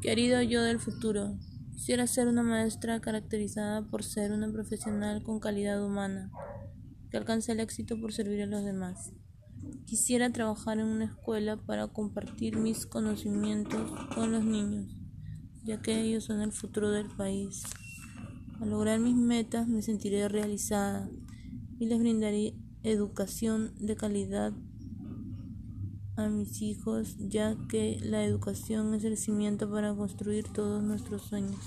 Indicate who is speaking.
Speaker 1: Querido yo del futuro, quisiera ser una maestra caracterizada por ser una profesional con calidad humana, que alcance el éxito por servir a los demás. Quisiera trabajar en una escuela para compartir mis conocimientos con los niños, ya que ellos son el futuro del país. Al lograr mis metas me sentiré realizada y les brindaré educación de calidad a mis hijos, ya que la educación es el cimiento para construir todos nuestros sueños.